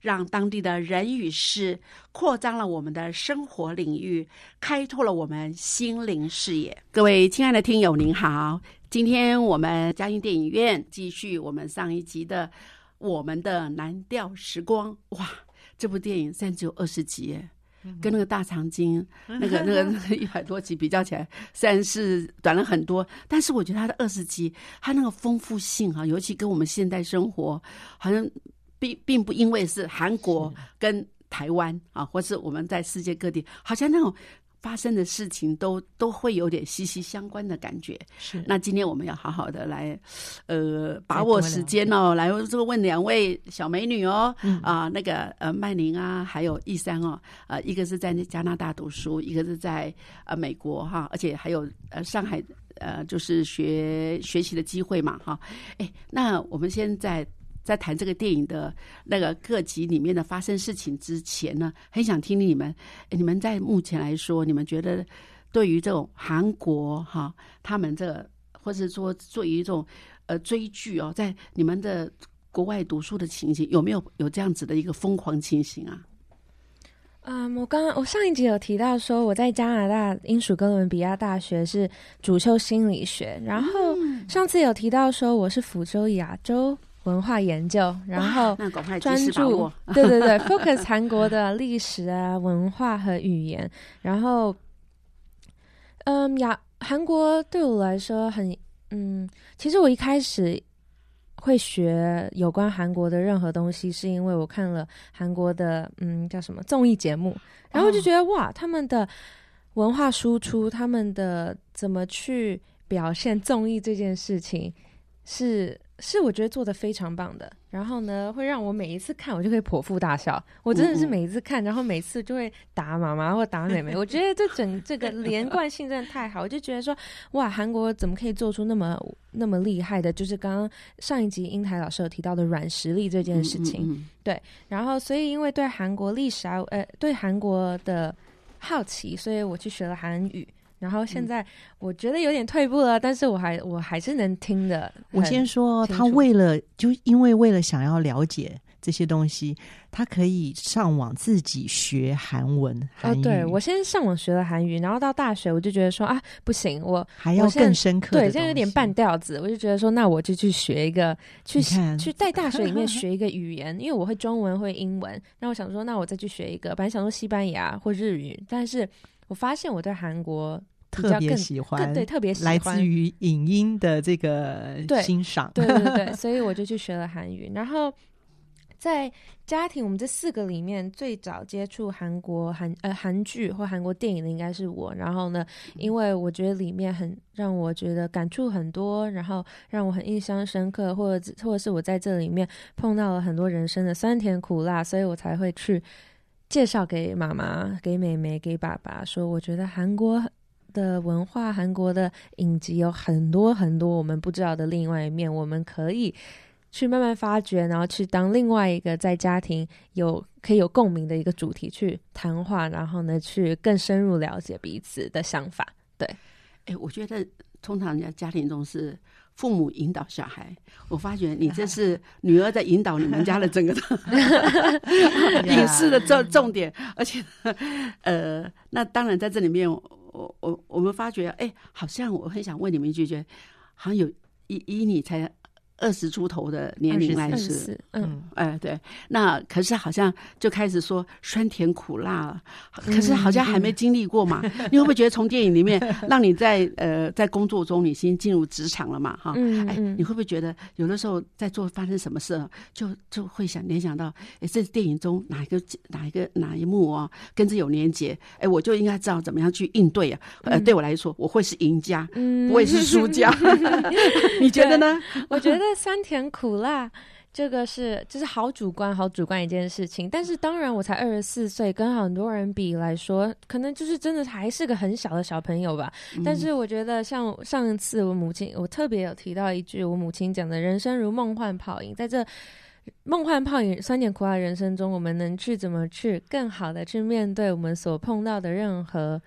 让当地的人与事扩张了我们的生活领域，开拓了我们心灵视野。各位亲爱的听友，您好！今天我们嘉音电影院继续我们上一集的《我们的蓝调时光》。哇，这部电影甚至有二十集，跟那个大长今那个 那个那个一百多集比较起来，虽然是短了很多，但是我觉得它的二十集，它那个丰富性啊，尤其跟我们现代生活好像。并并不因为是韩国跟台湾啊，或是我们在世界各地，好像那种发生的事情都都会有点息息相关的感觉。是。那今天我们要好好的来，呃，把握时间哦，来这个问两位小美女哦，啊，那个呃曼玲啊，还有易山哦，呃，一个是在加拿大读书，一个是在呃美国哈，而且还有呃上海呃就是学学习的机会嘛哈。哎，那我们现在。在谈这个电影的那个各集里面的发生事情之前呢，很想听听你们，你们在目前来说，你们觉得对于这种韩国哈，他们这或者说做一种呃追剧哦，在你们的国外读书的情形，有没有有这样子的一个疯狂情形啊？嗯，我刚刚我上一集有提到说，我在加拿大英属哥伦比亚大学是主修心理学，然后上次有提到说我是福州亚洲。文化研究，然后专注，对对对，focus 韩国的历史啊、文化和语言。然后，嗯，呀，韩国对我来说很，嗯，其实我一开始会学有关韩国的任何东西，是因为我看了韩国的，嗯，叫什么综艺节目，然后就觉得哇，他们的文化输出，他们的怎么去表现综艺这件事情是。是我觉得做的非常棒的，然后呢，会让我每一次看我就可以剖腹大笑。我真的是每一次看，然后每次就会打妈妈或打妹妹。我觉得这整这个连贯性真的太好，我就觉得说，哇，韩国怎么可以做出那么那么厉害的？就是刚刚上一集英台老师有提到的软实力这件事情。对，然后所以因为对韩国历史啊，呃，对韩国的好奇，所以我去学了韩语。然后现在我觉得有点退步了，但是我还我还是能听的。我先说，他为了就因为为了想要了解这些东西，他可以上网自己学韩文。哦，对我先上网学了韩语，然后到大学我就觉得说啊，不行，我还要更深刻。对，现在有点半吊子，我就觉得说，那我就去学一个，去去在大学里面 学一个语言，因为我会中文会英文。那我想说，那我再去学一个，本来想说西班牙或日语，但是我发现我对韩国。特别喜欢，对，特别喜欢来自于影音的这个欣赏，对对对，所以我就去学了韩语。然后在家庭，我们这四个里面最早接触韩国韩呃韩剧或韩国电影的应该是我。然后呢，因为我觉得里面很让我觉得感触很多，然后让我很印象深刻，或者或者是我在这里面碰到了很多人生的酸甜苦辣，所以我才会去介绍给妈妈、给妹妹、给爸爸，说我觉得韩国的文化、韩国的影集有很多很多我们不知道的另外一面，我们可以。去慢慢发掘，然后去当另外一个在家庭有可以有共鸣的一个主题去谈话，然后呢，去更深入了解彼此的想法。对，哎，我觉得通常人家家庭中是父母引导小孩，我发觉你这是女儿在引导你们家的整个 影视的重重点，而且呃，那当然在这里面，我我我们发觉，哎，好像我很想问你们一句，觉得好像有以以你才。二十出头的年龄来是，嗯，哎，对，那可是好像就开始说酸甜苦辣，可是好像还没经历过嘛。你会不会觉得从电影里面让你在呃在工作中，你先进入职场了嘛？哈，哎，你会不会觉得有的时候在做发生什么事，就就会想联想到，哎，这电影中哪一个哪一个哪一幕啊，跟这有连结？哎，我就应该知道怎么样去应对啊。呃，对我来说，我会是赢家，不会是输家。你觉得呢？我觉得。酸甜苦辣，这个是就是好主观、好主观一件事情。但是当然，我才二十四岁，跟很多人比来说，可能就是真的还是个很小的小朋友吧。但是我觉得，像上一次我母亲，我特别有提到一句，我母亲讲的“人生如梦幻泡影”。在这梦幻泡影、酸甜苦辣人生中，我们能去怎么去更好的去面对我们所碰到的任何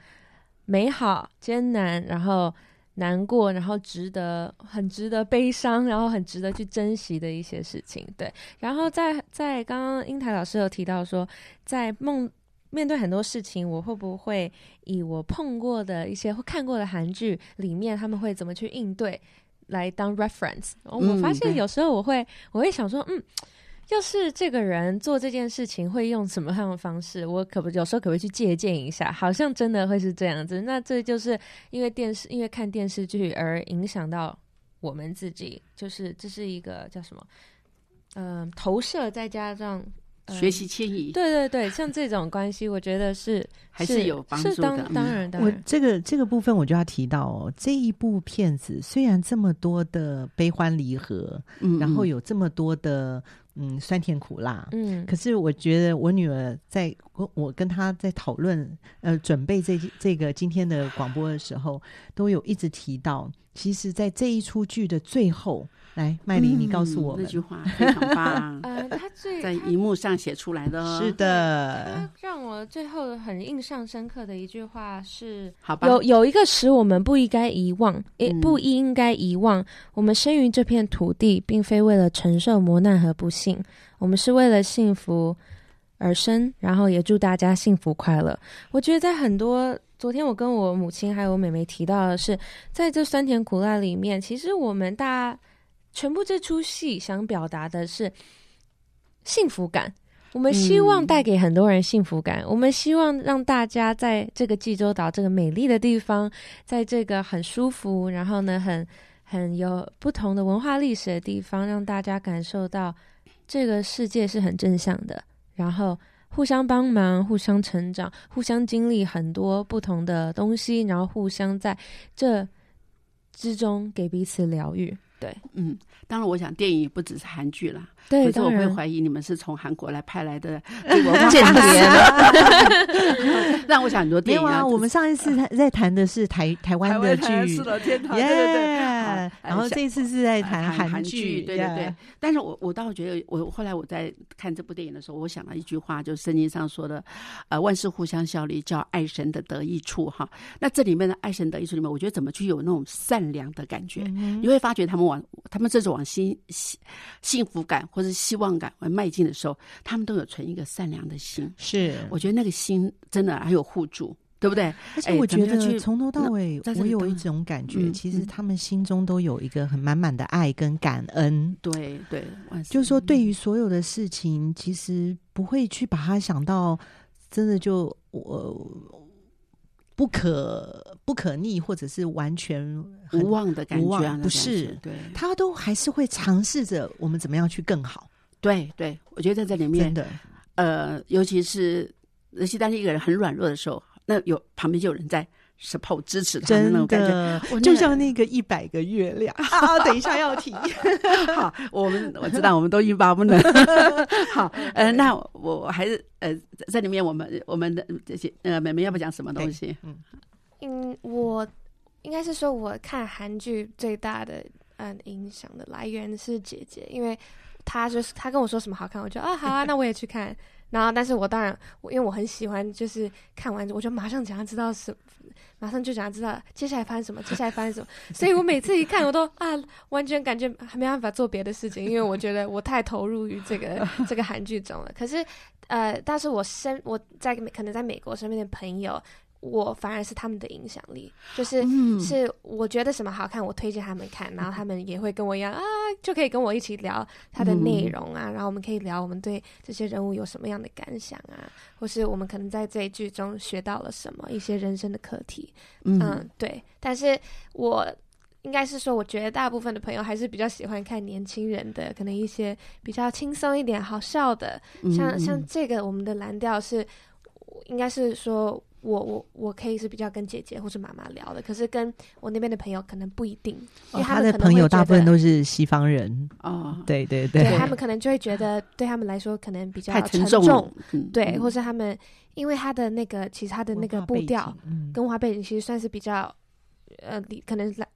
美好、艰难，然后。难过，然后值得，很值得悲伤，然后很值得去珍惜的一些事情，对。然后在在刚刚英台老师有提到说，在梦面对很多事情，我会不会以我碰过的一些或看过的韩剧里面他们会怎么去应对来当 reference？我发现有时候我会我会想说，嗯。就是这个人做这件事情会用什么样的方式，我可不有时候可不可以去借鉴一下？好像真的会是这样子。那这就是因为电视，因为看电视剧而影响到我们自己，就是这是一个叫什么？嗯，投射再加上。学习迁移，对对对，像这种关系，我觉得是 还是有帮助的。当然，当然，我这个这个部分我就要提到哦，这一部片子虽然这么多的悲欢离合，嗯，然后有这么多的嗯酸甜苦辣，嗯，可是我觉得我女儿在我跟她在讨论呃准备这这个今天的广播的时候，都有一直提到，其实，在这一出剧的最后。来，麦琳，你告诉我那句话非常棒。呃，他最在荧幕上写出来的，是的。让我最后很印象深刻的一句话是：好吧，有有一个使我们不应该遗忘，也不应该遗忘，我们生于这片土地，并非为了承受磨难和不幸，我们是为了幸福而生。然后也祝大家幸福快乐。我觉得在很多昨天，我跟我母亲还有我妹妹提到的是，在这酸甜苦辣里面，其实我们大家。全部这出戏想表达的是幸福感，我们希望带给很多人幸福感，我们希望让大家在这个济州岛这个美丽的地方，在这个很舒服，然后呢，很很有不同的文化历史的地方，让大家感受到这个世界是很正向的，然后互相帮忙、互相成长、互相经历很多不同的东西，然后互相在这之中给彼此疗愈。对，嗯，当然，我想电影不只是韩剧了。对，可是我会怀疑你们是从韩国来派来的 间谍。让我想很多电影啊。我们上一次在谈的是台台湾的剧，是的，天堂，对对对。然后这次是在谈韩剧，对对对。但是我我倒觉得，我后来我在看这部电影的时候，我想到一句话，就是圣经上说的，呃，万事互相效力，叫爱神的得益处哈。那这里面的爱神得益处里面，我觉得怎么去有那种善良的感觉？你会发觉他们往他们这种往幸幸幸福感。或者希望感而迈进的时候，他们都有存一个善良的心。是，我觉得那个心真的还有互助，对不对？而且我觉得从头到尾，我有一种感觉，其实他们心中都有一个很满满的爱跟感恩。对对，就是说，对于所有的事情，其实不会去把它想到真的就我。不可不可逆，或者是完全无望的感觉，不是？对，他都还是会尝试着我们怎么样去更好。对对，我觉得在这里面真的，呃，尤其是尤其当一个人很软弱的时候，那有旁边就有人在 support 支持他的那种感觉，就像那个一百个月亮啊！等一下要提，好，我们我知道我们都欲罢不能。好，呃，那我还是呃，在里面我们我们的这些呃，妹妹要不讲什么东西？嗯嗯，我应该是说，我看韩剧最大的嗯影响的来源是姐姐，因为。她就是她跟我说什么好看，我就啊好啊，那我也去看。然后，但是我当然我因为我很喜欢，就是看完我就马上想要知道什，马上就想要知道接下来发生什么，接下来发生什么。所以我每次一看，我都啊完全感觉还没办法做别的事情，因为我觉得我太投入于这个 这个韩剧中了。可是呃，但是我身我在可能在美国身边的朋友。我反而是他们的影响力，就是是我觉得什么好看，我推荐他们看，然后他们也会跟我一样啊，就可以跟我一起聊它的内容啊，然后我们可以聊我们对这些人物有什么样的感想啊，或是我们可能在这一剧中学到了什么一些人生的课题，嗯，对。但是我应该是说，我觉得大部分的朋友还是比较喜欢看年轻人的，可能一些比较轻松一点、好笑的，像像这个我们的蓝调是，应该是说。我我我可以是比较跟姐姐或是妈妈聊的，可是跟我那边的朋友可能不一定，因为他的朋友大部分都是西方人哦，对对对，他们可能就会觉得对他们来说可能比较沉重，对，或是他们因为他的那个其实他的那个步调跟文化背景其实算是比较呃离可能来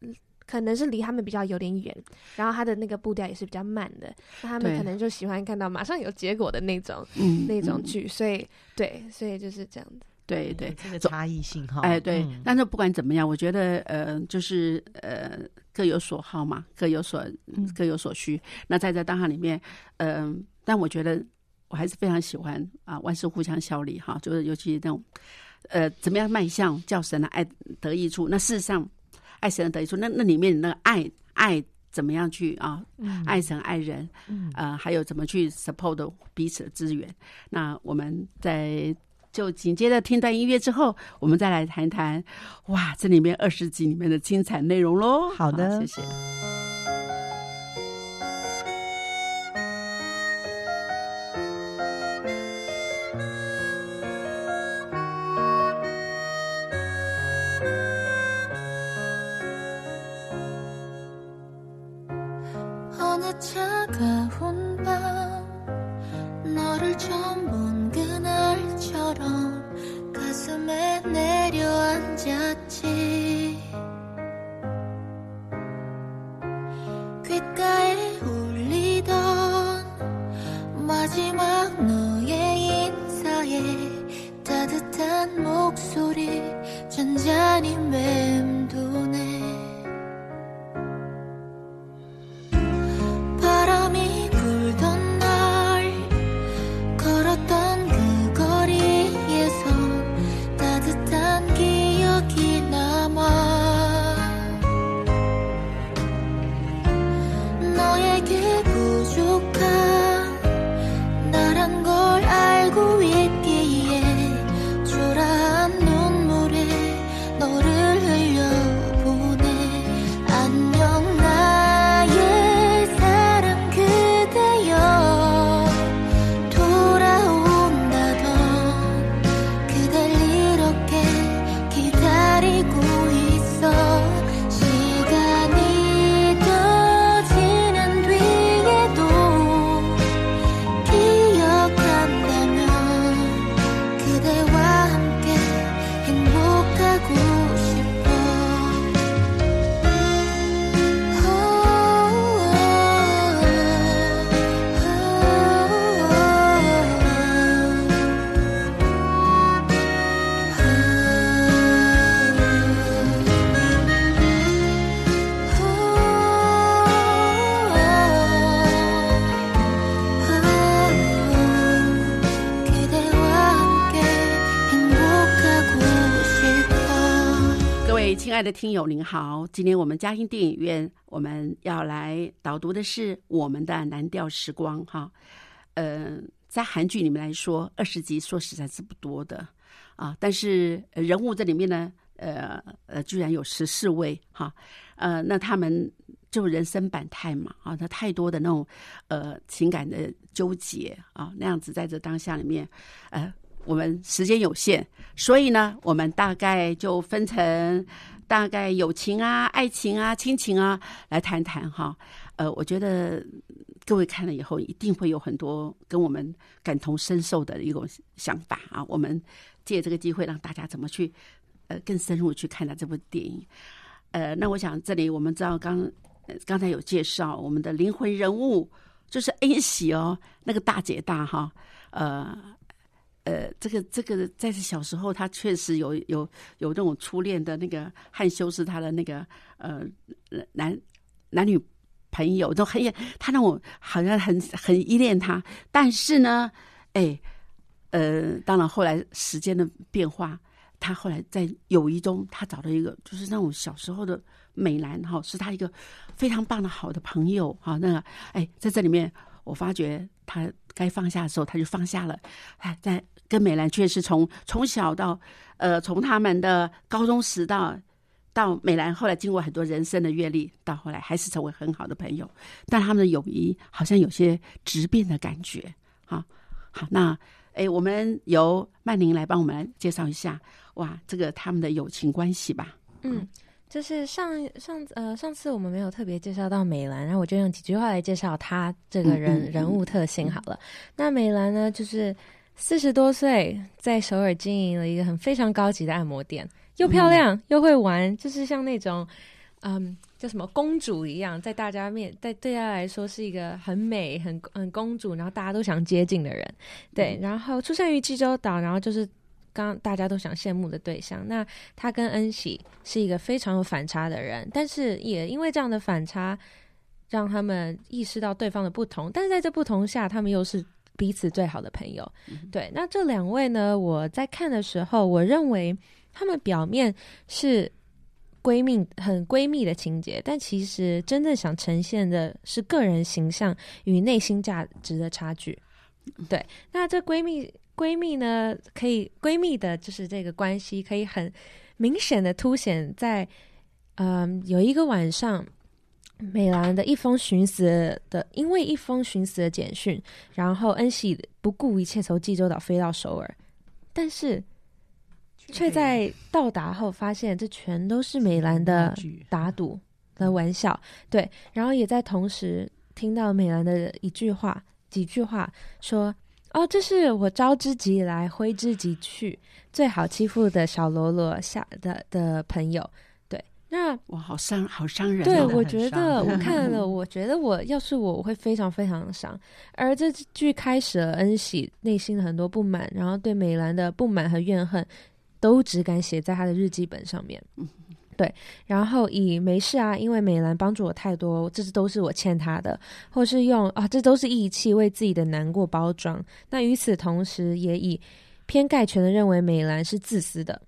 可能是离他们比较有点远，然后他的那个步调也是比较慢的，那他们可能就喜欢看到马上有结果的那种那种剧，所以对，所以就是这样子。对对，这个差异性哈，哎对，但是不管怎么样，我觉得呃，就是呃，各有所好嘛，各有所各有所需。那在这当下里面，嗯，但我觉得我还是非常喜欢啊，万事互相效力哈，就是尤其那种呃，怎么样迈向叫神的爱得益处？那事实上，爱神的得益处，那那里面那个爱爱怎么样去啊？爱神爱人，呃，还有怎么去 support 彼此的资源？那我们在。就紧接着听段音乐之后，我们再来谈谈，哇，这里面二十集里面的精彩内容喽。好的，谢谢。 느꼈지. 귓가에 울리던 마지막 너의 인사에 따뜻한 목소리 잔잔히 맴 亲爱的听友您好，今天我们嘉兴电影院我们要来导读的是我们的蓝调时光哈。呃，在韩剧里面来说，二十集说实在是不多的啊，但是人物这里面呢，呃呃，居然有十四位哈，呃，那他们就人生百态嘛啊，他太多的那种呃情感的纠结啊，那样子在这当下里面，呃，我们时间有限，所以呢，我们大概就分成大概友情啊、爱情啊、亲情啊来谈谈哈。呃，我觉得各位看了以后，一定会有很多跟我们感同身受的一种想法啊。我们借这个机会，让大家怎么去。呃，更深入去看待这部电影。呃，那我想这里我们知道，刚刚才有介绍我们的灵魂人物就是恩喜哦，那个大姐大哈。呃呃，这个这个在小时候，他确实有有有那种初恋的那个汉修是他的那个呃男男女朋友都很他让我好像很很依恋他，但是呢，哎呃，当然后来时间的变化。他后来在友谊中，他找到一个就是那种小时候的美男哈，是他一个非常棒的好的朋友哈。那个哎，在这里面，我发觉他该放下的时候，他就放下了。哎，在跟美兰确实从从小到呃，从他们的高中时到到美兰后来经过很多人生的阅历，到后来还是成为很好的朋友。但他们的友谊好像有些质变的感觉。好，好，那哎，我们由曼宁来帮我们介绍一下。哇，这个他们的友情关系吧。嗯，就是上上呃上次我们没有特别介绍到美兰，然后我就用几句话来介绍她这个人人物特性好了。那美兰呢，就是四十多岁，在首尔经营了一个很非常高级的按摩店，又漂亮又会玩，就是像那种嗯叫什么公主一样，在大家面在对她来说是一个很美很很公主，然后大家都想接近的人。对，然后出生于济州岛，然后就是。刚大家都想羡慕的对象，那他跟恩喜是一个非常有反差的人，但是也因为这样的反差，让他们意识到对方的不同，但是在这不同下，他们又是彼此最好的朋友。对，那这两位呢？我在看的时候，我认为他们表面是闺蜜，很闺蜜的情节，但其实真正想呈现的是个人形象与内心价值的差距。对，那这闺蜜。闺蜜呢，可以闺蜜的就是这个关系，可以很明显的凸显在，嗯，有一个晚上，美兰的一封寻死的，因为一封寻死的简讯，然后恩喜不顾一切从济州岛飞到首尔，但是却在到达后发现这全都是美兰的打赌的玩笑，对，然后也在同时听到美兰的一句话，几句话说。哦，这是我招之即来，挥之即去，最好欺负的小喽啰下的的朋友。对，那哇，好伤，好伤人。对，我觉得我看了，我觉得我要是我，我会非常非常的伤。而这剧开始了恩喜内心的很多不满，然后对美兰的不满和怨恨，都只敢写在他的日记本上面。对，然后以没事啊，因为美兰帮助我太多，这是都是我欠她的，或是用啊，这都是义气，为自己的难过包装。那与此同时，也以偏概全的认为美兰是自私的，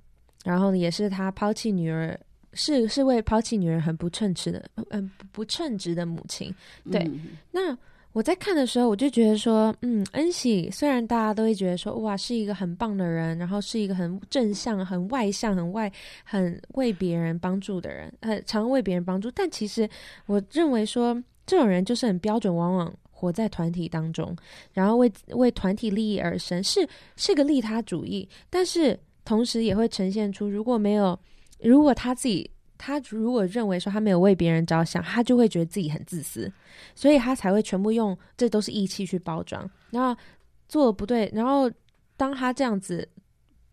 然后也是他抛弃女儿，是是为抛弃女儿很不称职的，嗯，不称职的母亲。对，那。我在看的时候，我就觉得说，嗯，恩喜虽然大家都会觉得说，哇，是一个很棒的人，然后是一个很正向、很外向、很外、很为别人帮助的人，很常为别人帮助。但其实我认为说，这种人就是很标准，往往活在团体当中，然后为为团体利益而生，是是个利他主义。但是同时也会呈现出，如果没有，如果他自己。他如果认为说他没有为别人着想，他就会觉得自己很自私，所以他才会全部用这都是义气去包装，然后做的不对，然后当他这样子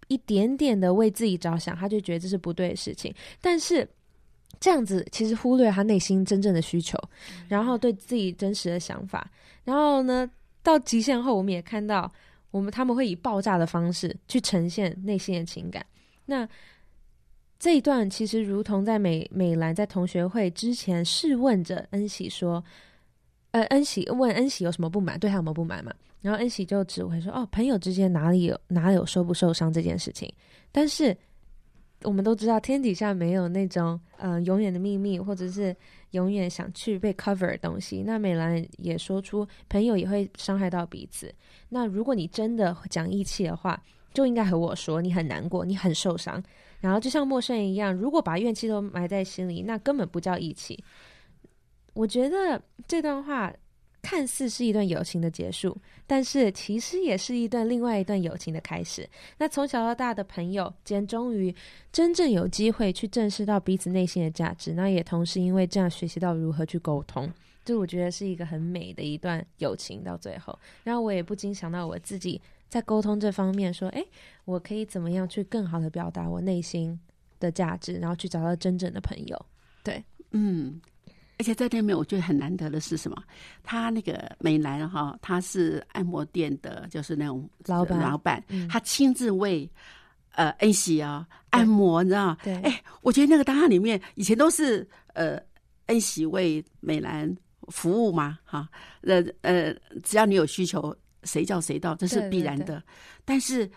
一点点的为自己着想，他就觉得这是不对的事情。但是这样子其实忽略他内心真正的需求，然后对自己真实的想法。然后呢，到极限后，我们也看到我们他们会以爆炸的方式去呈现内心的情感。那这一段其实如同在美美兰在同学会之前试问着恩喜说：“呃，恩喜问恩喜有什么不满，对他有没有不满嘛？”然后恩喜就只会说：“哦，朋友之间哪里有哪有受不受伤这件事情。”但是我们都知道天底下没有那种嗯永远的秘密，或者是永远想去被 cover 的东西。那美兰也说出朋友也会伤害到彼此。那如果你真的讲义气的话，就应该和我说，你很难过，你很受伤。然后就像陌生人一样，如果把怨气都埋在心里，那根本不叫义气。我觉得这段话看似是一段友情的结束，但是其实也是一段另外一段友情的开始。那从小到大的朋友间，终于真正有机会去正视到彼此内心的价值，那也同时因为这样学习到如何去沟通。就我觉得是一个很美的一段友情到最后，然后我也不禁想到我自己在沟通这方面，说，哎，我可以怎么样去更好的表达我内心的价值，然后去找到真正的朋友。对，嗯，而且在那边我觉得很难得的是什么？他那个美男哈，他是按摩店的，就是那种老板，老板，他亲自为呃恩喜啊按摩，你知道吗？对，哎，我觉得那个档案里面以前都是呃恩喜为美兰。服务嘛，哈，呃呃，只要你有需求，谁叫谁到，这是必然的。但是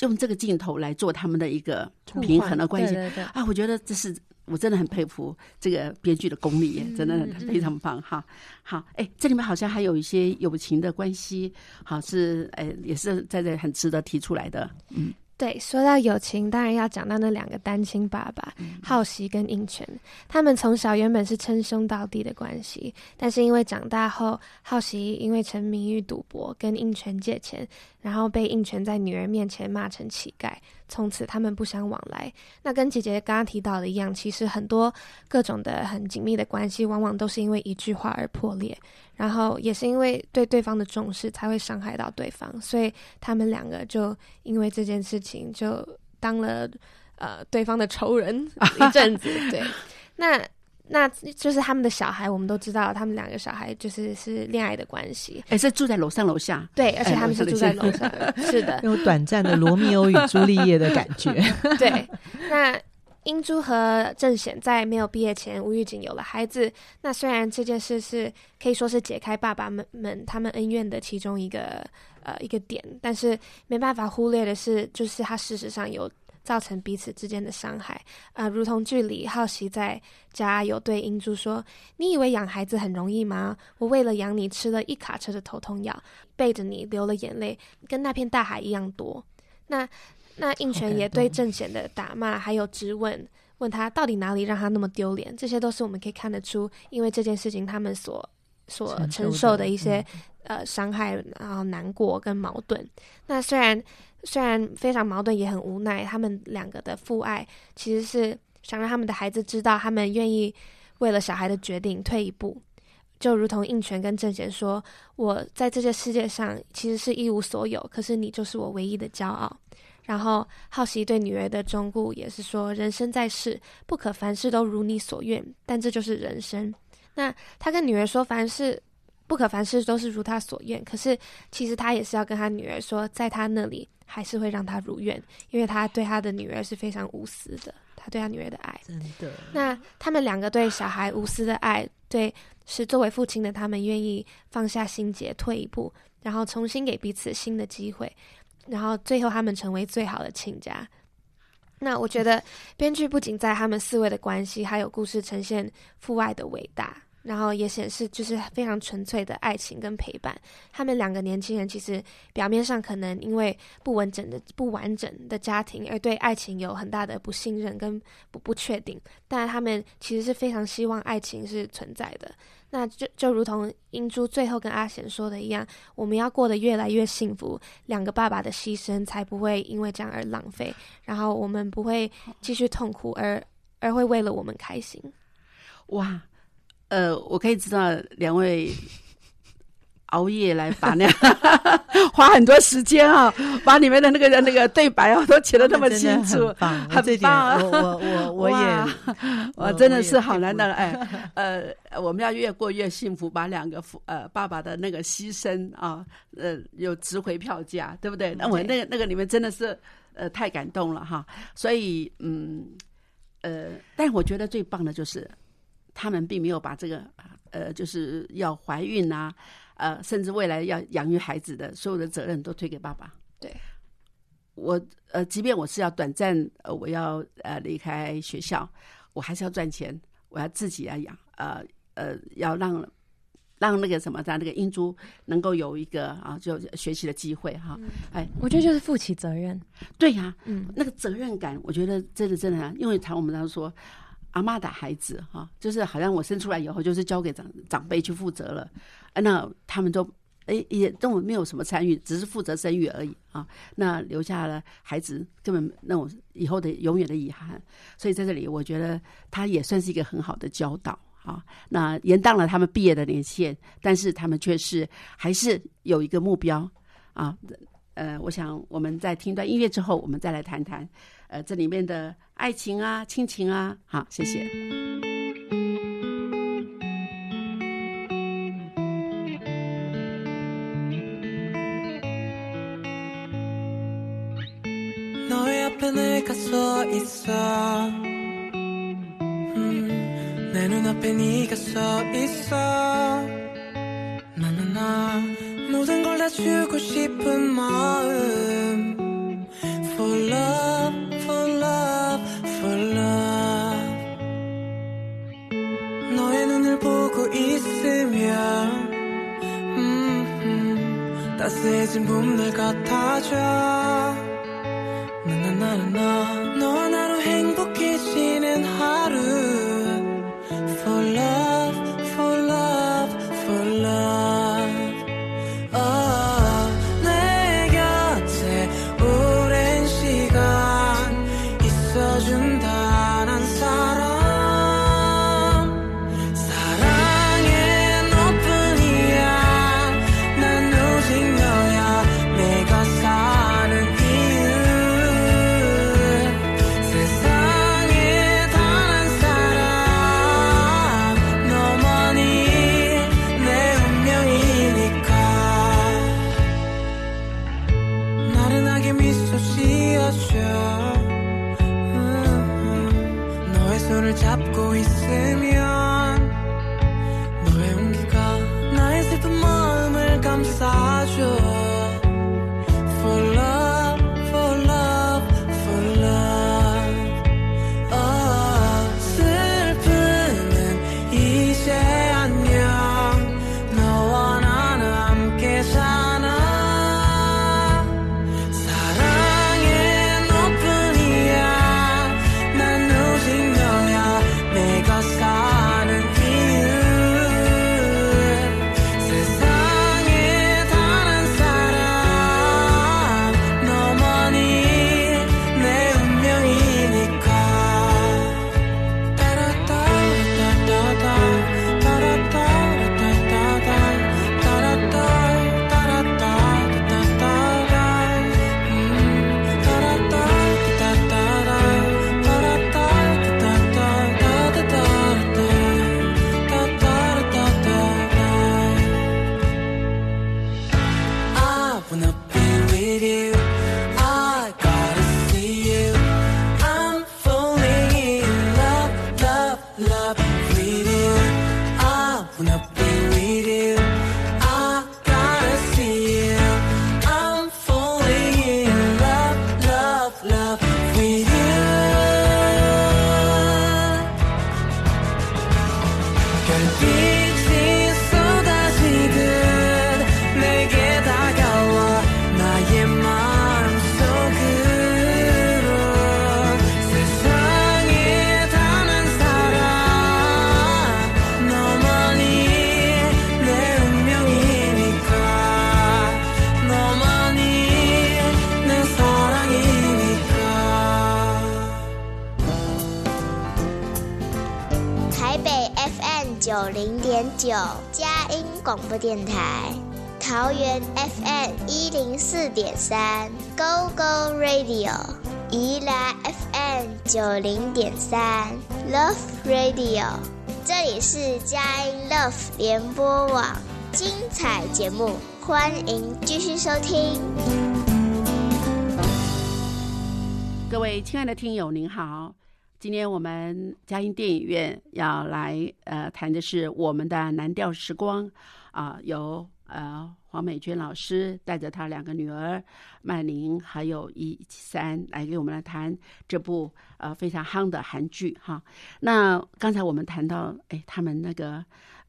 用这个镜头来做他们的一个平衡的关系啊，我觉得这是我真的很佩服这个编剧的功力，真的非常棒哈。好，哎，这里面好像还有一些友情的关系，好是哎，也是在这很值得提出来的，嗯。对，说到友情，当然要讲到那两个单亲爸爸浩熙跟应泉。他们从小原本是称兄道弟的关系，但是因为长大后，浩熙因为沉迷于赌博，跟应泉借钱。然后被应泉在女儿面前骂成乞丐，从此他们不相往来。那跟姐姐刚刚提到的一样，其实很多各种的很紧密的关系，往往都是因为一句话而破裂。然后也是因为对对方的重视，才会伤害到对方。所以他们两个就因为这件事情，就当了呃对方的仇人 一阵子。对，那。那就是他们的小孩，我们都知道，他们两个小孩就是是恋爱的关系。哎，是住在楼上楼下。对，而且他们是住在楼上。是的，有短暂的罗密欧与朱丽叶的感觉。对，那英珠和郑显在没有毕业前，吴玉锦有了孩子。那虽然这件事是可以说是解开爸爸们们他们恩怨的其中一个呃一个点，但是没办法忽略的是，就是他事实上有。造成彼此之间的伤害，啊，如同剧里好奇在家有对英珠说：“你以为养孩子很容易吗？我为了养你吃了一卡车的头痛药，背着你流了眼泪，跟那片大海一样多。”那那应泉也对郑显的打骂还有质问，问他到底哪里让他那么丢脸？这些都是我们可以看得出，因为这件事情他们所所承受的一些呃伤害，然后难过跟矛盾。那虽然。虽然非常矛盾，也很无奈。他们两个的父爱其实是想让他们的孩子知道，他们愿意为了小孩的决定退一步。就如同应泉跟郑贤说：“我在这个世界上其实是一无所有，可是你就是我唯一的骄傲。”然后好奇对女儿的忠固也是说：“人生在世，不可凡事都如你所愿，但这就是人生。”那他跟女儿说：“凡事不可凡事都是如他所愿。”可是其实他也是要跟他女儿说，在他那里。还是会让他如愿，因为他对他的女儿是非常无私的，他对他女儿的爱。真的。那他们两个对小孩无私的爱，对是作为父亲的他们愿意放下心结，退一步，然后重新给彼此新的机会，然后最后他们成为最好的亲家。那我觉得编剧不仅在他们四位的关系，还有故事呈现父爱的伟大。然后也显示，就是非常纯粹的爱情跟陪伴。他们两个年轻人其实表面上可能因为不完整的、不完整的家庭，而对爱情有很大的不信任跟不不确定。但他们其实是非常希望爱情是存在的。那就就如同英珠最后跟阿贤说的一样，我们要过得越来越幸福，两个爸爸的牺牲才不会因为这样而浪费，然后我们不会继续痛苦，而而会为了我们开心。哇！呃，我可以知道两位熬夜来把那 花很多时间啊，把里面的那个那个对白啊都写的那么清楚，很棒。我我我 我也，我真的是好难得。哎，呃，我们要越过越幸福，把两个父呃爸爸的那个牺牲啊，呃，有值回票价，对不对？那我那个那个里面真的是呃太感动了哈。所以嗯呃，但我觉得最棒的就是。他们并没有把这个呃，就是要怀孕啊，呃，甚至未来要养育孩子的所有的责任都推给爸爸。对，我呃，即便我是要短暂呃，我要呃离开学校，我还是要赚钱，我要自己来养，呃呃，要让让那个什么让那个英珠能够有一个啊，就学习的机会哈。哎，我觉得就是负起责任。对呀，嗯，那个责任感，我觉得真的真的，因为常我们常说，阿妈的孩子哈，就是好像我生出来以后就是交给长长辈去负责了，那他们都哎也跟我没有什么参与，只是负责生育而已啊。那留下了孩子根本那种以后的永远的遗憾。所以在这里，我觉得他也算是一个很好的教导。啊，那延宕了他们毕业的年限，但是他们却是还是有一个目标啊。呃，我想我们在听段音乐之后，我们再来谈谈呃这里面的爱情啊、亲情啊。好，谢谢。내 눈앞에 네가 서 있어 나나나 모든 걸 다 주고 싶은 마음 따스해진 봄날 같아져. 나나나나 넌 나로 행복해지는 하루. For love, for love, for love. Oh, 내 곁에 오랜 시간 있어준다 난 사랑 点三，Go Go Radio，宜兰 FM 九零点三，Love Radio，这里是佳音 Love 联播网，精彩节目，欢迎继续收听。各位亲爱的听友，您好，今天我们佳音电影院要来呃谈的是我们的蓝调时光。啊，由呃黄美娟老师带着她两个女儿曼玲还有一三来给我们来谈这部呃非常夯的韩剧哈。那刚才我们谈到，哎，他们那个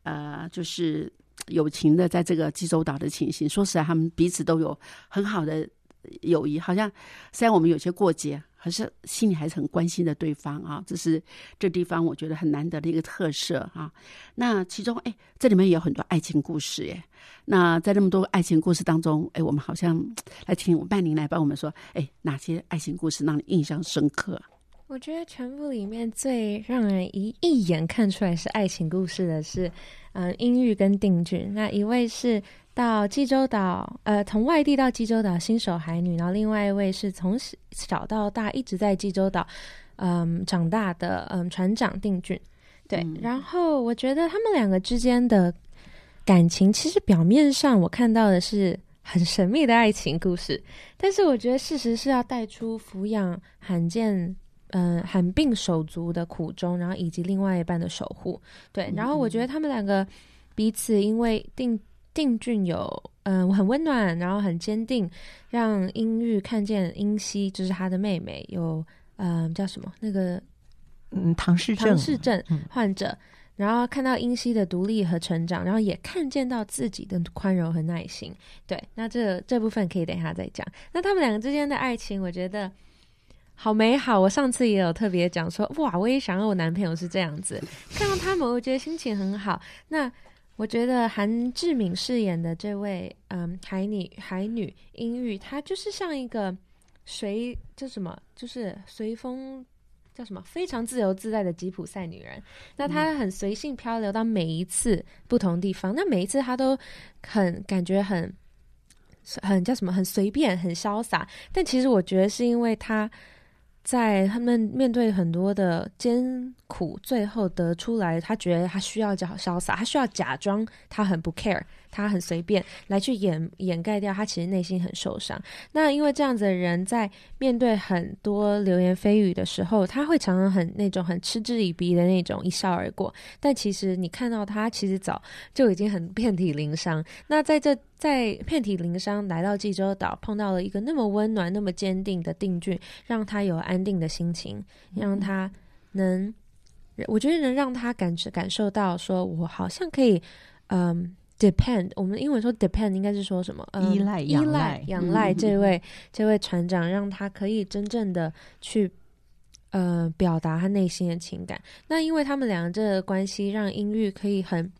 呃就是友情的在这个济州岛的情形。说实在，他们彼此都有很好的友谊，好像虽然我们有些过节。可是心里还是很关心的对方啊，这是这地方我觉得很难得的一个特色啊。那其中哎，这里面也有很多爱情故事耶。那在那么多爱情故事当中，哎，我们好像来请曼宁来帮我们说，哎，哪些爱情故事让你印象深刻？我觉得全部里面最让人一一眼看出来是爱情故事的是，嗯，英玉跟定俊。那一位是。到济州岛，呃，从外地到济州岛新手海女，然后另外一位是从小到大一直在济州岛，嗯，长大的，嗯，船长定俊，对。然后我觉得他们两个之间的感情，其实表面上我看到的是很神秘的爱情故事，但是我觉得事实是要带出抚养罕见，嗯，罕病手足的苦衷，然后以及另外一半的守护，对。然后我觉得他们两个彼此因为定。定俊有嗯很温暖，然后很坚定，让英玉看见英熙就是他的妹妹有嗯叫什么那个嗯唐氏唐氏症患者，然后看到英熙的独立和成长，然后也看见到自己的宽容和耐心。对，那这这部分可以等一下再讲。那他们两个之间的爱情，我觉得好美好。我上次也有特别讲说，哇，我也想要我男朋友是这样子。看到他们，我觉得心情很好。那我觉得韩志敏饰演的这位，嗯，海女海女英玉，她就是像一个随就什么，就是随风叫什么，非常自由自在的吉普赛女人。那她很随性漂流到每一次不同地方，那每一次她都很感觉很很叫什么，很随便，很潇洒。但其实我觉得是因为她。在他们面对很多的艰苦，最后得出来，他觉得他需要叫潇洒，他需要假装他很不 care。他很随便来去掩掩盖掉他其实内心很受伤。那因为这样子的人在面对很多流言蜚语的时候，他会常常很那种很嗤之以鼻的那种一笑而过。但其实你看到他其实早就已经很遍体鳞伤。那在这在遍体鳞伤来到济州岛，碰到了一个那么温暖、那么坚定的定俊，让他有安定的心情，让他能，我觉得能让他感感受到说，我好像可以，嗯。depend，我们英文说 depend 应该是说什么？依赖、依赖、仰赖这位这位船长，让他可以真正的去呃表达他内心的情感。那因为他们两个这个关系，让英玉可以很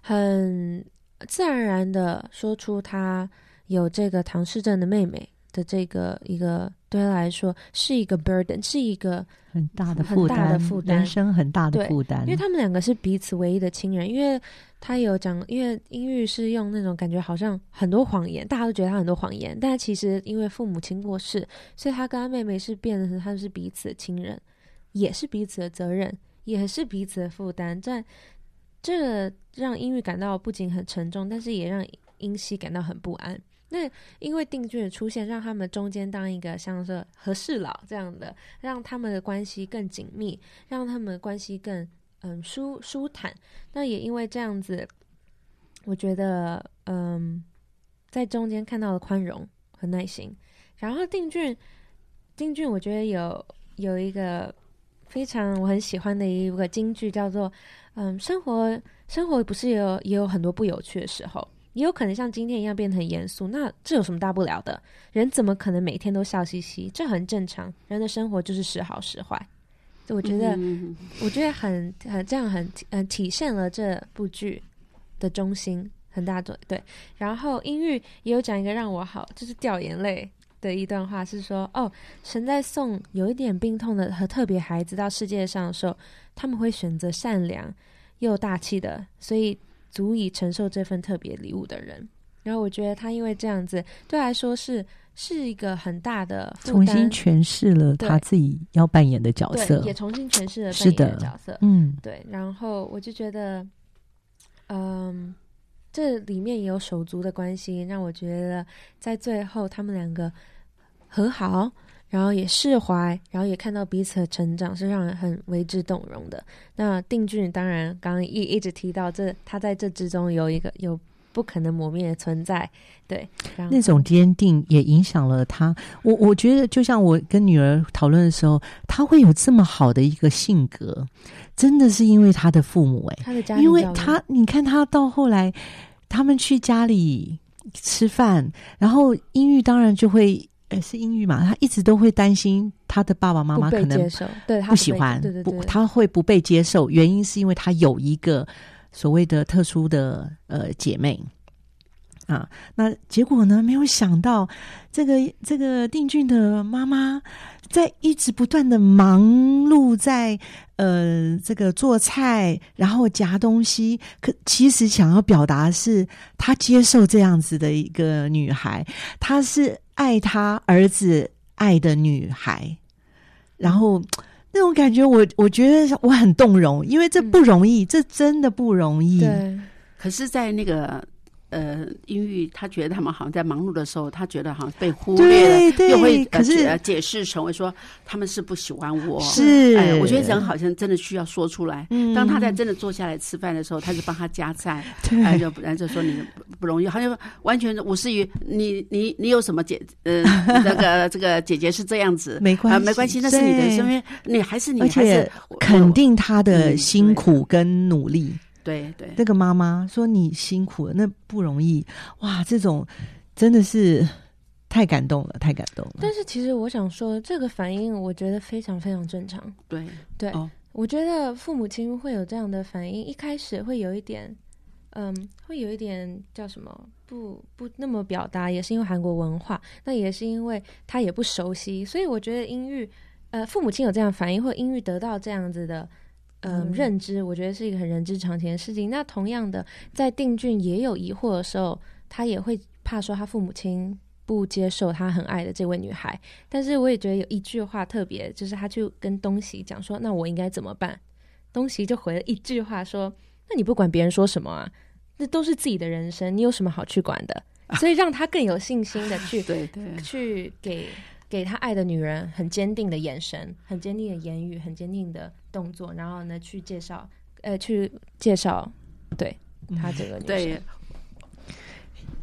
很自然而然的说出他有这个唐氏症的妹妹的这个一个对他来说是一个 burden，是一个很大的负担，人生很大的负担。因为他们两个是彼此唯一的亲人，因为。他有讲，因为英玉是用那种感觉，好像很多谎言，大家都觉得他很多谎言，但其实因为父母亲过世，所以他跟他妹妹是变成他们是彼此的亲人，也是彼此的责任，也是彼此的负担。在这让英玉感到不仅很沉重，但是也让英熙感到很不安。那因为定俊的出现，让他们中间当一个像是和事佬这样的，让他们的关系更紧密，让他们的关系更。嗯，舒舒坦。那也因为这样子，我觉得，嗯，在中间看到了宽容和耐心。然后定俊，定俊，我觉得有有一个非常我很喜欢的一个金句，叫做“嗯，生活生活不是也有也有很多不有趣的时候，也有可能像今天一样变得很严肃。那这有什么大不了的？人怎么可能每天都笑嘻嘻？这很正常。人的生活就是时好时坏。”我觉得，我觉得很很这样很嗯体现了这部剧的中心很大的对。然后音域也有讲一个让我好就是掉眼泪的一段话，是说哦，神在送有一点病痛的和特别孩子到世界上的时候，他们会选择善良又大气的，所以足以承受这份特别礼物的人。然后我觉得他因为这样子，对来说是。是一个很大的重新诠释了他自己要扮演的角色，也重新诠释了扮演的角色。嗯，对。然后我就觉得，嗯，这里面也有手足的关系，让我觉得在最后他们两个和好，然后也释怀，然后也看到彼此的成长，是让人很为之动容的。那定俊当然刚刚一一直提到这，他在这之中有一个有不可能磨灭的存在。对，那种坚定也影响了他。我我觉得，就像我跟女儿讨论的时候，他会有这么好的一个性格，真的是因为他的父母哎，他的家，因为他你看他到后来，他们去家里吃饭，然后英玉当然就会，呃，是英玉嘛，他一直都会担心他的爸爸妈妈可能对不喜欢，对对对，他会不被接受，原因是因为他有一个所谓的特殊的呃姐妹。啊，那结果呢？没有想到，这个这个定俊的妈妈在一直不断的忙碌在呃这个做菜，然后夹东西。可其实想要表达是，她接受这样子的一个女孩，她是爱她儿子爱的女孩。然后那种感觉，我我觉得我很动容，因为这不容易，这真的不容易。对，可是，在那个。呃，因为他觉得他们好像在忙碌的时候，他觉得好像被忽略了，又会可是解释成为说他们是不喜欢我。是，哎，我觉得人好像真的需要说出来。当他在真的坐下来吃饭的时候，他就帮他夹菜，然后，就然后就说你不容易，好像完全无视于你，你你有什么姐，呃，那个这个姐姐是这样子，没关系，没关系，那是你的，因为你还是你，而且肯定她的辛苦跟努力。对对，那个妈妈说你辛苦了，那不容易哇！这种真的是太感动了，太感动了。但是其实我想说，这个反应我觉得非常非常正常。对对，我觉得父母亲会有这样的反应，一开始会有一点，嗯，会有一点叫什么？不不那么表达，也是因为韩国文化，那也是因为他也不熟悉，所以我觉得英语，呃，父母亲有这样反应，或英语得到这样子的。嗯，认知我觉得是一个很人之常情的事情。那同样的，在定俊也有疑惑的时候，他也会怕说他父母亲不接受他很爱的这位女孩。但是我也觉得有一句话特别，就是他就跟东西讲说：“那我应该怎么办？”东西就回了一句话说：“那你不管别人说什么啊，那都是自己的人生，你有什么好去管的？” 所以让他更有信心的去 对对去给。给他爱的女人很坚定的眼神，很坚定的言语，很坚定的动作，然后呢，去介绍，呃，去介绍，对他这个女生。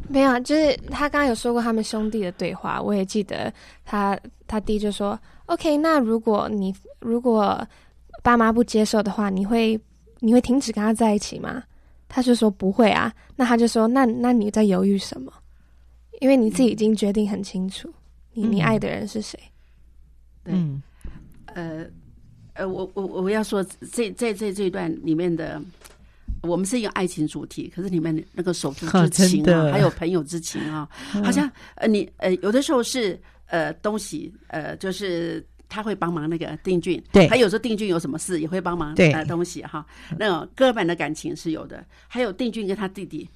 没有，就是他刚刚有说过他们兄弟的对话，我也记得他他弟就说：“OK，那如果你如果爸妈不接受的话，你会你会停止跟他在一起吗？”他就说：“不会啊。”那他就说：“那那你在犹豫什么？因为你自己已经决定很清楚。”你你爱的人是谁？对，呃，呃，我我我要说，这在在这一段里面的，我们是一个爱情主题，可是里面那个手足之情啊，还有朋友之情啊，好像呃，你呃，有的时候是呃东西呃，就是他会帮忙那个定俊，对，还有时候定俊有什么事也会帮忙对东西哈，那种哥们的感情是有的，还有定俊跟他弟弟。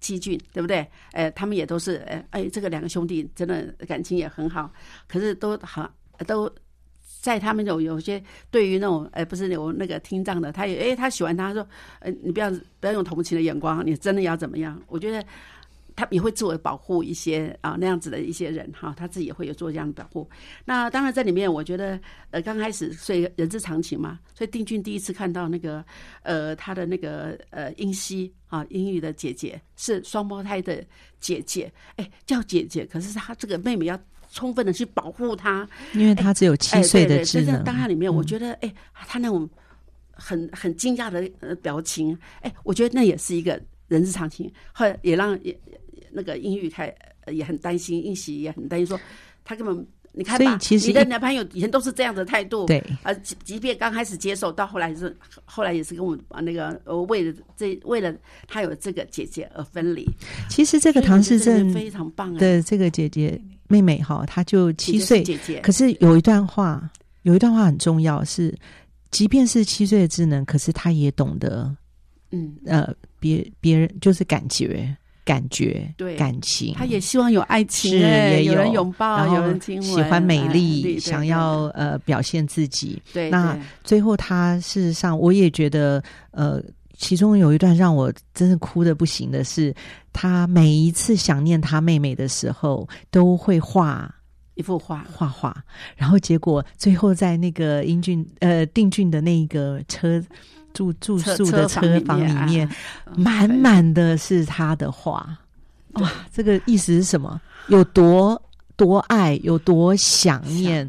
七俊对不对？哎，他们也都是哎哎，这个两个兄弟真的感情也很好，可是都好都在他们有有些对于那种哎不是有那个听障的，他也哎他喜欢他说，呃你不要不要用同情的眼光，你真的要怎么样？我觉得。他也会自我保护一些啊，那样子的一些人哈，他自己也会有做这样的保护。那当然在里面，我觉得呃，刚开始所以人之常情嘛。所以丁俊第一次看到那个呃，他的那个呃，英熙啊，英语的姐姐是双胞胎的姐姐，哎，叫姐姐，可是他这个妹妹要充分的去保护她，因为她只有七岁的智能。当下里面，我觉得哎，他那种很很惊讶的呃表情，哎，我觉得那也是一个人之常情，后来也让也。那个英语太也很担心，英喜也很担心，说他根本你看吧，你的男朋友以前都是这样的态度，对，啊，即即便刚开始接受，到后来是后来也是跟我那个呃，为了这为了他有这个姐姐而分离。其实这个唐氏症非常棒的这个姐姐妹妹哈，她就七岁，姐姐，可是有一段话，有一段话很重要，是即便是七岁的智能，可是她也懂得，嗯呃，别别人就是感觉。感觉对感情，他也希望有爱情，也有。人拥抱，有人亲吻，喜欢美丽，想要呃表现自己。对，那最后他事实上，我也觉得呃，其中有一段让我真的哭的不行的是，他每一次想念他妹妹的时候，都会画一幅画。画画，然后结果最后在那个英俊呃定俊的那个车住住宿的车房里面，满满的是他的画。哇，这个意思是什么？有多多爱，有多想念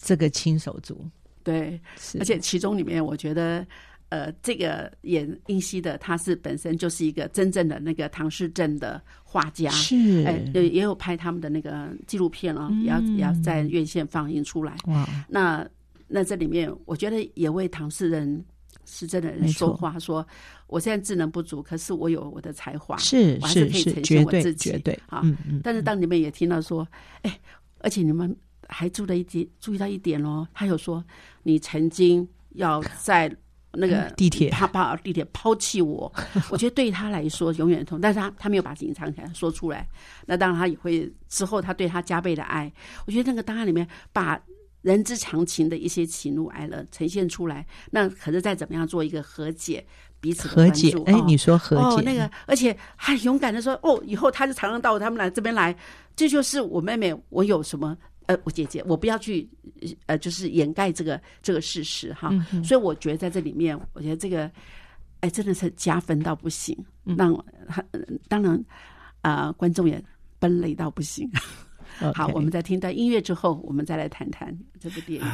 这个亲手族？对，而且其中里面，我觉得。呃，这个演英熙的，他是本身就是一个真正的那个唐氏镇的画家，是，哎，也也有拍他们的那个纪录片哦，也要也要在院线放映出来。哇，那那这里面，我觉得也为唐氏人是真的人说话，说我现在智能不足，可是我有我的才华，是是是，绝对绝对啊。但是当你们也听到说，哎，而且你们还注了一点，注意到一点哦，他有说你曾经要在。那个地铁，他把地铁抛弃我，我觉得对他来说永远痛，但是他他没有把事情藏起来说出来。那当然他也会之后他对他加倍的爱。我觉得那个档案里面把人之常情的一些喜怒哀乐呈现出来，那可是再怎么样做一个和解，彼此和解。哎，你说和解？哦，那个而且还勇敢的说，哦，以后他就常常到他们来这边来，这就是我妹妹，我有什么。呃，我姐姐，我不要去，呃，就是掩盖这个这个事实哈。所以我觉得在这里面，我觉得这个，哎，真的是加分到不行，让当然啊，观众也奔累到不行。好，我们在听到音乐之后，我们再来谈谈这部电影。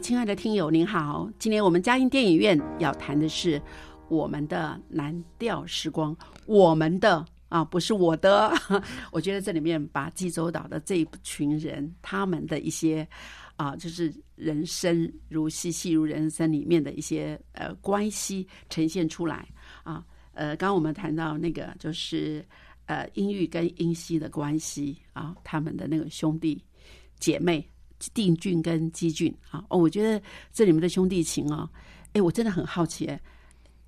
亲爱的听友您好今天我们嘉音电影院要谈的是我们的蓝调时光我们的啊，不是我的。我觉得这里面把济州岛的这一群人，他们的一些啊，就是人生如戏，戏如人生里面的一些呃关系呈现出来啊。呃，刚刚我们谈到那个就是呃英玉跟英熙的关系啊，他们的那个兄弟姐妹定俊跟基俊啊，哦，我觉得这里面的兄弟情啊，哎，我真的很好奇。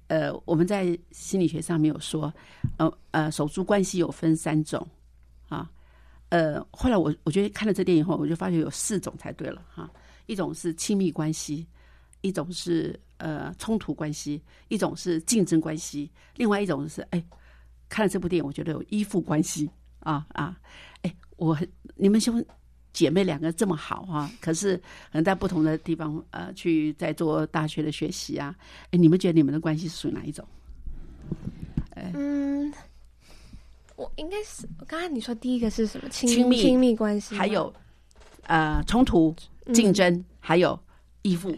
呃，我们在心理学上面有说，呃呃，手足关系有分三种啊。呃，后来我我觉得看了这电影以后，我就发觉有四种才对了哈。一种是亲密关系，一种是呃冲突关系，一种是竞争关系，另外一种是哎，看了这部电影，我觉得有依附关系啊啊，哎，我你们兄。姐妹两个这么好啊，可是可能在不同的地方呃，去在做大学的学习啊。哎，你们觉得你们的关系是属于哪一种？嗯，我应该是刚才你说第一个是什么？亲密亲密关系，还有呃冲突、竞争，还有依附，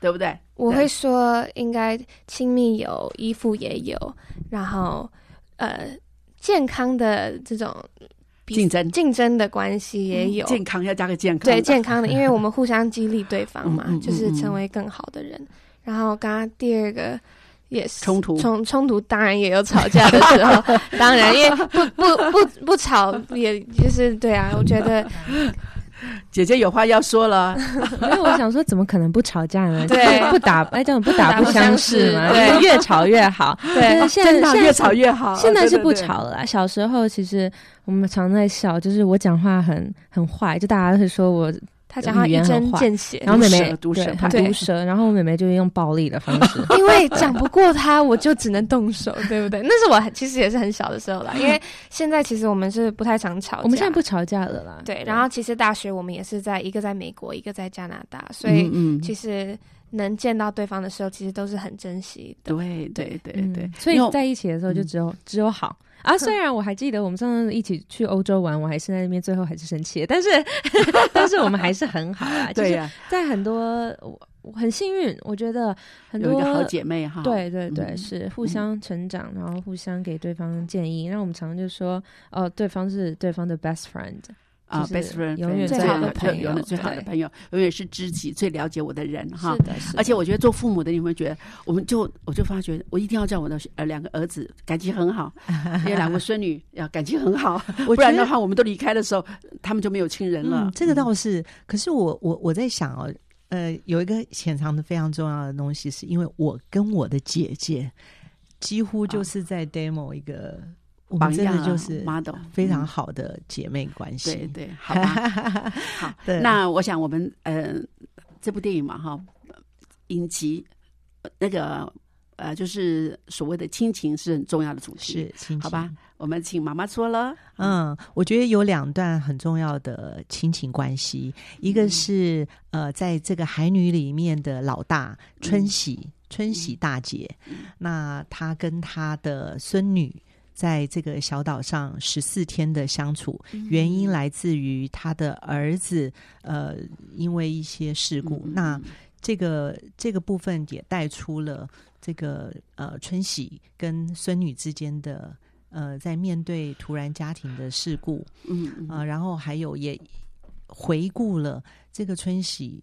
对不对？我会说应该亲密有，依附也有，然后呃健康的这种。竞争竞争的关系也有健康，要加个健康。对健康的，因为我们互相激励对方嘛，就是成为更好的人。然后刚刚第二个也是冲突，冲冲突当然也有吵架的时候，当然因为不不不不吵，也就是对啊，我觉得。姐姐有话要说了，因为我想说，怎么可能不吵架呢？对，不打，哎，这种不打不相识嘛，对，越吵越好。对，现在现在越吵越好。现在是不吵了。小时候其实我们常在笑，就是我讲话很很坏，就大家会说我。他讲话一针见血，然后妹妹毒舌，毒舌，然后我妹妹就用暴力的方式，因为讲不过他，我就只能动手，对不对？那是我其实也是很小的时候啦，因为现在其实我们是不太常吵，我们现在不吵架了啦。对，然后其实大学我们也是在一个在美国，一个在加拿大，所以其实能见到对方的时候，其实都是很珍惜的。对对对对，所以在一起的时候就只有只有好。啊，虽然我还记得我们上次一起去欧洲玩，我还是在那边，最后还是生气，但是 但是我们还是很好啊。对呀，在很多我很幸运，我觉得很多好姐妹哈。对对对，是互相成长，然后互相给对方建议。那我们常常就说，哦，对方是对方的 best friend。啊，best friend，永远最好的朋友，永远最好的朋友，永远是知己，最了解我的人哈。是的，是。而且我觉得做父母的，你会觉得，我们就我就发觉，我一定要叫我的呃两个儿子感情很好，有两个孙女要感情很好，不然的话，我们都离开的时候，他们就没有亲人了。这个倒是，可是我我我在想哦，呃，有一个潜藏的非常重要的东西，是因为我跟我的姐姐几乎就是在 demo 一个。我们真的就是 model 非常好的姐妹关系。对对，好吧。好，那我想我们呃，这部电影嘛哈，影集那个呃，就是所谓的亲情是很重要的主题，是好吧？我们请妈妈说了。嗯，我觉得有两段很重要的亲情关系，一个是呃，在这个海女里面的老大春喜，春喜大姐，那她跟她的孙女。在这个小岛上十四天的相处，原因来自于他的儿子，呃，因为一些事故。那这个这个部分也带出了这个呃春喜跟孙女之间的呃，在面对突然家庭的事故，嗯啊，然后还有也回顾了这个春喜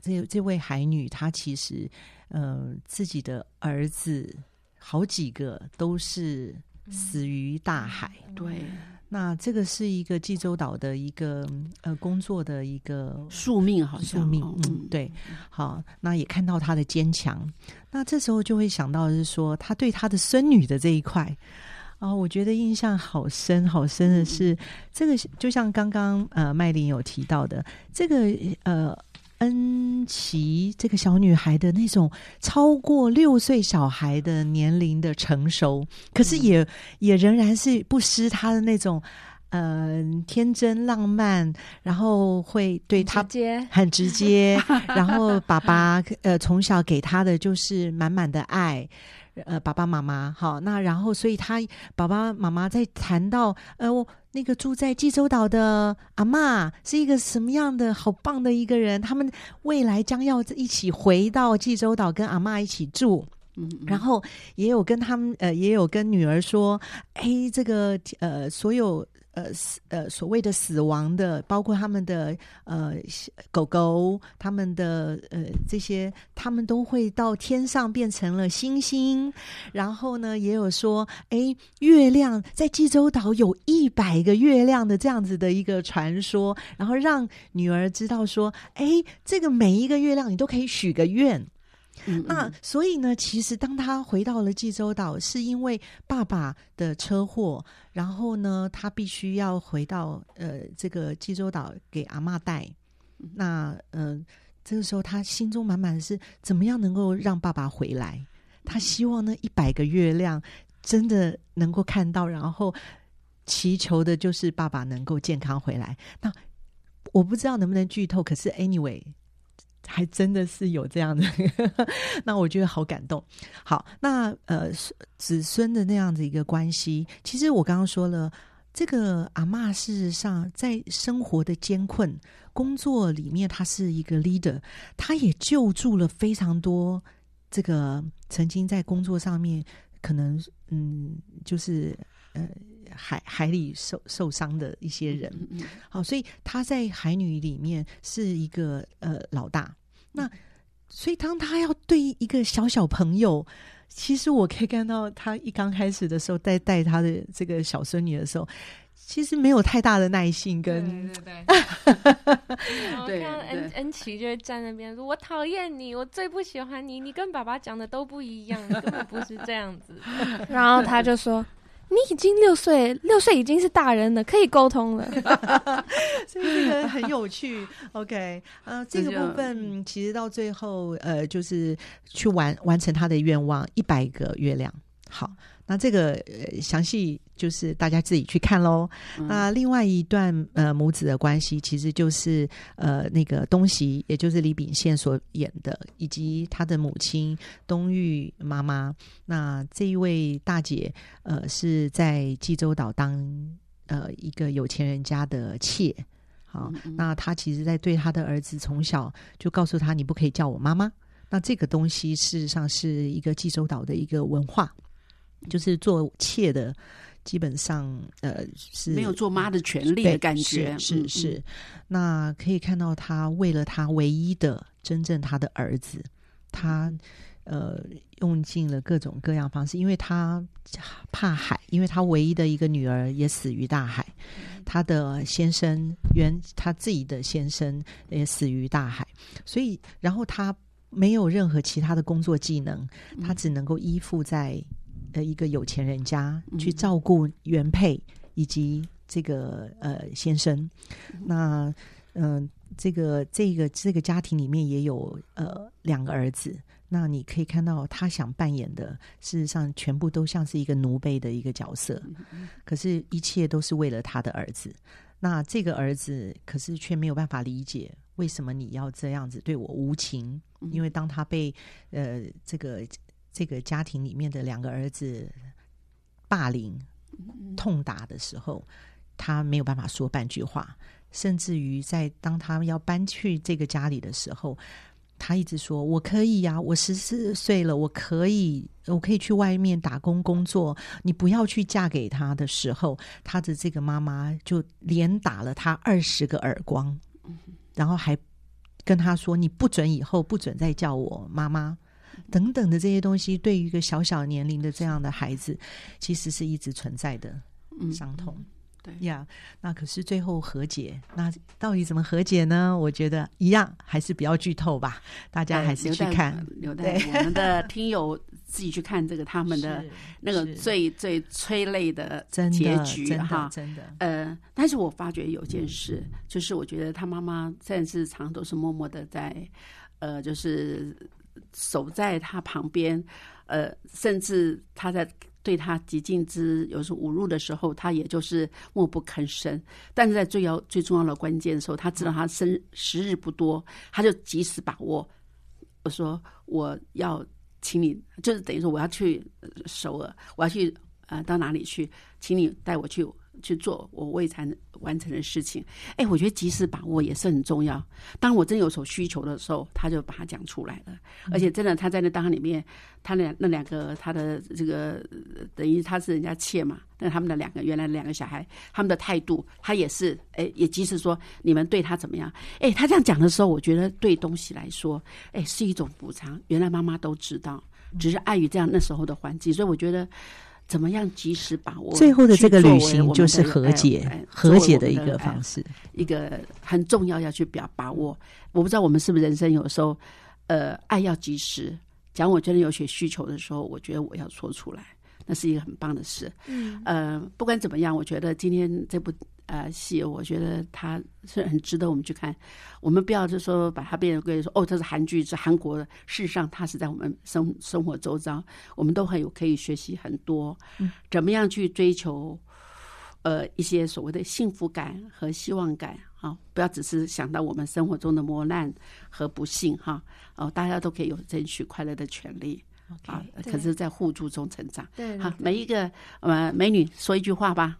这这位海女，她其实呃自己的儿子好几个都是。死于大海。对，那这个是一个济州岛的一个呃工作的一个宿命，好像宿命。嗯，对。好，那也看到他的坚强。那这时候就会想到是说，他对他的孙女的这一块啊，我觉得印象好深好深的是，这个就像刚刚呃麦琳有提到的，这个呃。恩琪这个小女孩的那种超过六岁小孩的年龄的成熟，可是也也仍然是不失她的那种嗯天真浪漫，然后会对她很直接，然后爸爸呃从小给她的就是满满的爱。呃，爸爸妈妈好，那然后，所以他爸爸妈妈在谈到呃，我那个住在济州岛的阿妈是一个什么样的好棒的一个人，他们未来将要一起回到济州岛跟阿妈一起住。嗯，然后也有跟他们呃，也有跟女儿说，哎，这个呃，所有呃死呃所谓的死亡的，包括他们的呃狗狗，他们的呃这些，他们都会到天上变成了星星。然后呢，也有说，哎，月亮在济州岛有一百个月亮的这样子的一个传说，然后让女儿知道说，哎，这个每一个月亮你都可以许个愿。那所以呢，其实当他回到了济州岛，是因为爸爸的车祸，然后呢，他必须要回到呃这个济州岛给阿妈带。那嗯，这个时候他心中满满的是怎么样能够让爸爸回来？他希望那一百个月亮真的能够看到，然后祈求的就是爸爸能够健康回来。那我不知道能不能剧透，可是 anyway。还真的是有这样的，那我觉得好感动。好，那呃，子孙的那样子一个关系，其实我刚刚说了，这个阿妈事实上在生活的艰困工作里面，她是一个 leader，她也救助了非常多这个曾经在工作上面可能嗯，就是呃海海里受受伤的一些人。好，所以他在海女里面是一个呃老大。那，所以当他要对一个小小朋友，其实我可以看到他一刚开始的时候，在带他的这个小孙女的时候，其实没有太大的耐性跟对对对，对 恩恩琪就会站那边说：“我讨厌你，我最不喜欢你，你跟爸爸讲的都不一样，根本不是这样子。”然后他就说。你已经六岁，六岁已经是大人了，可以沟通了，所以这个很有趣。OK，呃，这个部分其实到最后，呃，就是去完完成他的愿望，一百个月亮。好。那这个呃详细就是大家自己去看喽。那另外一段呃母子的关系，其实就是呃那个东西，也就是李秉宪所演的，以及他的母亲东玉妈妈。那这一位大姐呃是在济州岛当呃一个有钱人家的妾。好，那她其实在对她的儿子从小就告诉他，你不可以叫我妈妈。那这个东西事实上是一个济州岛的一个文化。就是做妾的，基本上呃是没有做妈的权利的感觉，是是。那可以看到，他为了他唯一的真正他的儿子，他呃用尽了各种各样方式，因为他怕海，因为他唯一的一个女儿也死于大海，他的先生原他自己的先生也死于大海，所以然后他没有任何其他的工作技能，他只能够依附在。的一个有钱人家去照顾原配以及这个呃先生，那嗯，这个这个这个家庭里面也有呃两个儿子。那你可以看到，他想扮演的事实上全部都像是一个奴婢的一个角色，可是，一切都是为了他的儿子。那这个儿子可是却没有办法理解为什么你要这样子对我无情，因为当他被呃这个。这个家庭里面的两个儿子霸凌、痛打的时候，他没有办法说半句话。甚至于在当他要搬去这个家里的时候，他一直说：“我可以呀，我十四岁了，我可以，我可以去外面打工工作。你不要去嫁给他的时候，他的这个妈妈就连打了他二十个耳光，然后还跟他说：‘你不准以后不准再叫我妈妈。’”等等的这些东西，对于一个小小年龄的这样的孩子，其实是一直存在的伤痛。对呀，那可是最后和解，那到底怎么和解呢？我觉得一样，还是比较剧透吧。大家还是去看，留待我们的听友自己去看这个他们的 那个最最催泪的结局哈。真的，呃，但是我发觉有件事，就是我觉得他妈妈在日常都是默默的在，呃，就是。守在他旁边，呃，甚至他在对他极尽之有时侮辱的时候，他也就是默不吭声。但是在最要最重要的关键的时候，他知道他生时日不多，他就及时把握。我说我要请你，就是等于说我要去首尔，我要去呃到哪里去，请你带我去去做我未才能完成的事情。哎，我觉得及时把握也是很重要。当我真有所需求的时候，他就把它讲出来了。而且真的他在那档里面，他那那两个他的这个等于他是人家妾嘛，那他们的两个原来的两个小孩，他们的态度，他也是哎，也及时说你们对他怎么样？哎，他这样讲的时候，我觉得对东西来说，哎，是一种补偿。原来妈妈都知道，只是碍于这样那时候的环境，所以我觉得。怎么样及时把握？最后的这个旅行就是和解，和解的一个方式，一个很重要要去表把握。我不知道我们是不是人生有时候，呃，爱要及时。讲我真的有些需求的时候，我觉得我要说出来，那是一个很棒的事。嗯，呃，不管怎么样，我觉得今天这部。呃，戏我觉得它是很值得我们去看。我们不要就说把它变成归说哦，这是韩剧，是韩国的。事实上，它是在我们生生活周遭，我们都很有可以学习很多。嗯，怎么样去追求呃一些所谓的幸福感和希望感啊？不要只是想到我们生活中的磨难和不幸哈。哦，大家都可以有争取快乐的权利啊。可是，在互助中成长。对，好，每一个呃美女说一句话吧。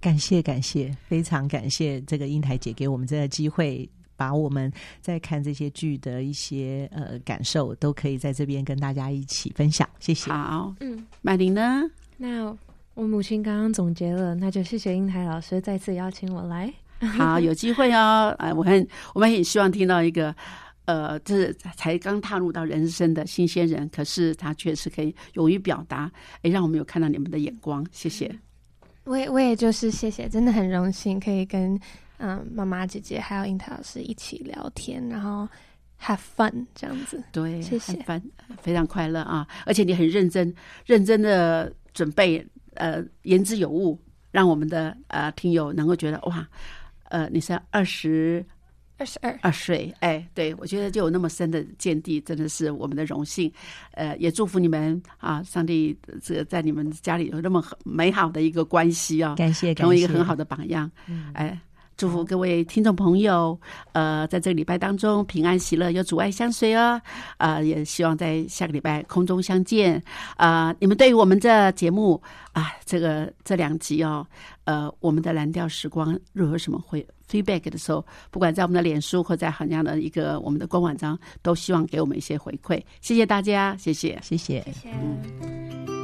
感谢感谢，非常感谢这个英台姐给我们这个机会，把我们在看这些剧的一些呃感受，都可以在这边跟大家一起分享。谢谢。好，嗯，麦玲呢？那我母亲刚刚总结了，那就谢谢英台老师再次邀请我来。好，有机会哦。哎，我很我们很希望听到一个呃，就是才刚踏入到人生的新鲜人，可是他确实可以勇于表达，哎，让我们有看到你们的眼光。谢谢。我也我也就是谢谢，真的很荣幸可以跟嗯妈妈姐姐还有樱桃老师一起聊天，然后 have fun 这样子。对，谢谢，非常快乐啊！而且你很认真，认真的准备，呃，言之有物，让我们的呃听友能够觉得哇，呃，你是二十。二十二二岁，哎，对我觉得就有那么深的见地，真的是我们的荣幸。呃，也祝福你们啊，上帝这个在你们家里有那么美好的一个关系啊，感谢，成为一个很好的榜样。嗯哎，祝福各位听众朋友，呃，在这个礼拜当中平安喜乐，有阻碍相随哦。啊，也希望在下个礼拜空中相见。啊，你们对于我们这节目啊，这个这两集哦，呃，我们的蓝调时光如何什么会？feedback 的时候，不管在我们的脸书或在很样的一个我们的官网上，都希望给我们一些回馈。谢谢大家，谢谢，谢谢，谢谢。